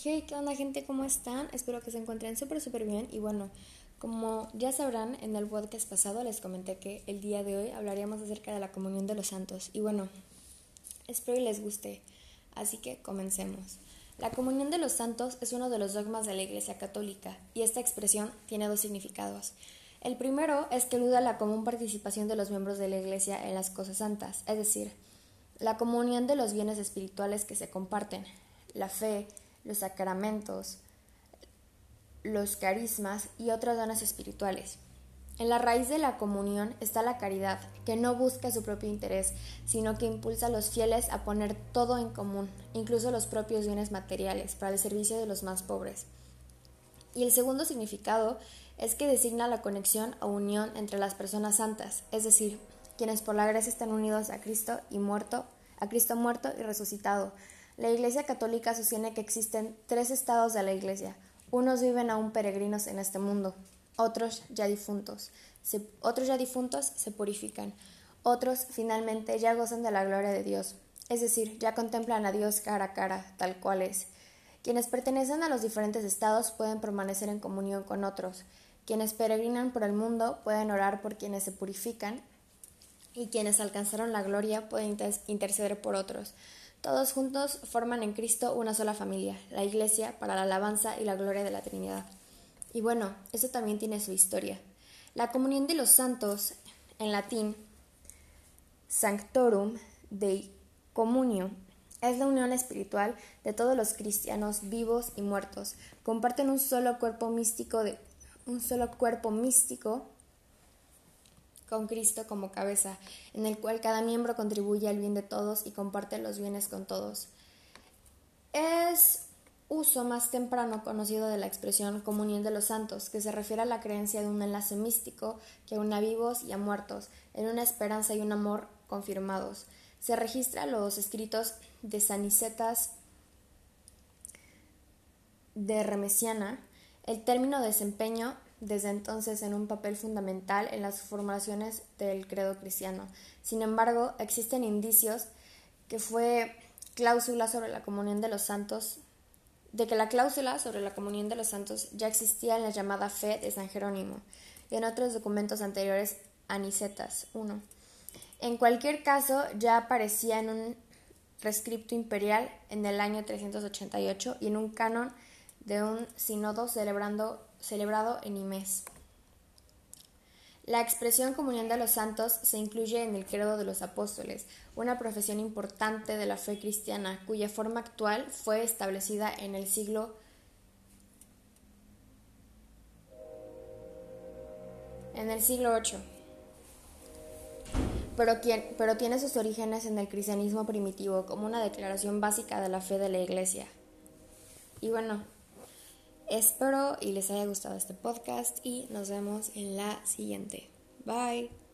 Hey, ¿qué onda gente? ¿Cómo están? Espero que se encuentren súper, súper bien. Y bueno, como ya sabrán, en el podcast pasado les comenté que el día de hoy hablaríamos acerca de la comunión de los santos. Y bueno, espero y les guste. Así que comencemos. La comunión de los santos es uno de los dogmas de la Iglesia Católica y esta expresión tiene dos significados. El primero es que aluda a la común participación de los miembros de la Iglesia en las cosas santas, es decir, la comunión de los bienes espirituales que se comparten, la fe, los sacramentos, los carismas y otras dones espirituales. En la raíz de la comunión está la caridad, que no busca su propio interés, sino que impulsa a los fieles a poner todo en común, incluso los propios bienes materiales, para el servicio de los más pobres. Y el segundo significado es que designa la conexión o unión entre las personas santas, es decir, quienes por la gracia están unidos a Cristo y muerto, a Cristo muerto y resucitado, la Iglesia Católica sostiene que existen tres estados de la Iglesia. Unos viven aún peregrinos en este mundo, otros ya difuntos. otros ya difuntos se purifican, otros finalmente ya gozan de la gloria de Dios, es decir, ya contemplan a Dios cara a cara, tal cual es. Quienes pertenecen a los diferentes estados pueden permanecer en comunión con otros. Quienes peregrinan por el mundo pueden orar por quienes se purifican y quienes alcanzaron la gloria pueden interceder por otros. Todos juntos forman en Cristo una sola familia, la Iglesia, para la alabanza y la gloria de la Trinidad. Y bueno, eso también tiene su historia. La comunión de los santos, en latín, Sanctorum Dei Communio, es la unión espiritual de todos los cristianos vivos y muertos. Comparten un solo cuerpo místico de un solo cuerpo místico con Cristo como cabeza, en el cual cada miembro contribuye al bien de todos y comparte los bienes con todos. Es uso más temprano conocido de la expresión comunión de los santos, que se refiere a la creencia de un enlace místico que une a vivos y a muertos, en una esperanza y un amor confirmados. Se registra los escritos de Sanicetas de Remesiana. El término desempeño desde entonces en un papel fundamental en las formulaciones del credo cristiano. Sin embargo, existen indicios que fue cláusula sobre la comunión de los santos, de que la cláusula sobre la comunión de los santos ya existía en la llamada fe de San Jerónimo y en otros documentos anteriores Anicetas 1. En cualquier caso, ya aparecía en un rescripto imperial en el año 388 y en un canon de un sínodo celebrando celebrado en Imes. La expresión comunión de los santos se incluye en el credo de los apóstoles, una profesión importante de la fe cristiana cuya forma actual fue establecida en el siglo en el siglo VIII, pero tiene sus orígenes en el cristianismo primitivo como una declaración básica de la fe de la Iglesia. Y bueno, Espero y les haya gustado este podcast y nos vemos en la siguiente. Bye.